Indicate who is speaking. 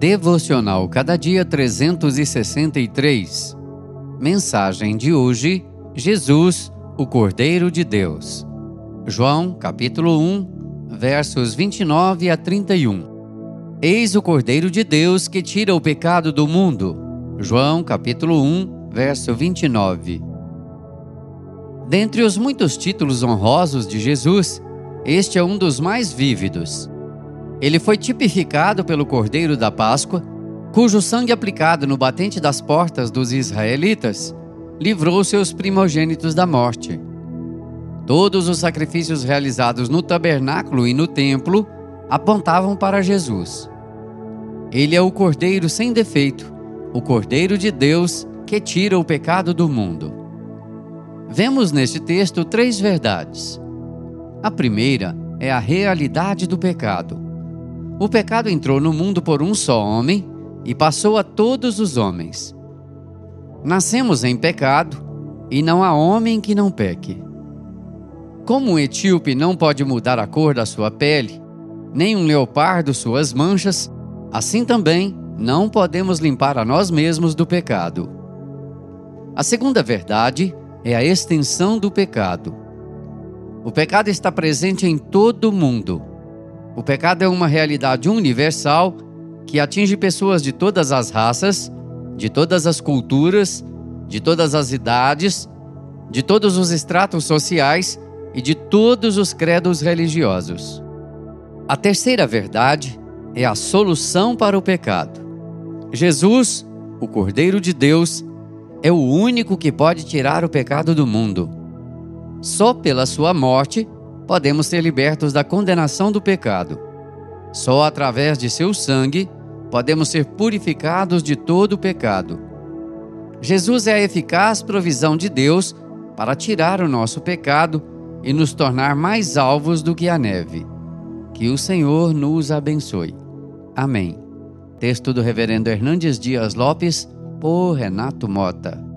Speaker 1: Devocional Cada Dia 363. Mensagem de hoje: Jesus, o Cordeiro de Deus. João, capítulo 1, versos 29 a 31. Eis o Cordeiro de Deus que tira o pecado do mundo. João, capítulo 1, verso 29. Dentre os muitos títulos honrosos de Jesus, este é um dos mais vívidos. Ele foi tipificado pelo Cordeiro da Páscoa, cujo sangue aplicado no batente das portas dos israelitas livrou seus primogênitos da morte. Todos os sacrifícios realizados no tabernáculo e no templo apontavam para Jesus. Ele é o Cordeiro sem defeito, o Cordeiro de Deus que tira o pecado do mundo. Vemos neste texto três verdades. A primeira é a realidade do pecado. O pecado entrou no mundo por um só homem e passou a todos os homens. Nascemos em pecado e não há homem que não peque. Como um etíope não pode mudar a cor da sua pele, nem um leopardo suas manchas, assim também não podemos limpar a nós mesmos do pecado. A segunda verdade é a extensão do pecado. O pecado está presente em todo o mundo o pecado é uma realidade universal que atinge pessoas de todas as raças, de todas as culturas, de todas as idades, de todos os estratos sociais e de todos os credos religiosos. A terceira verdade é a solução para o pecado. Jesus, o Cordeiro de Deus, é o único que pode tirar o pecado do mundo. Só pela sua morte podemos ser libertos da condenação do pecado. Só através de seu sangue podemos ser purificados de todo o pecado. Jesus é a eficaz provisão de Deus para tirar o nosso pecado e nos tornar mais alvos do que a neve. Que o Senhor nos abençoe. Amém. Texto do Reverendo Hernandes Dias Lopes, por Renato Mota.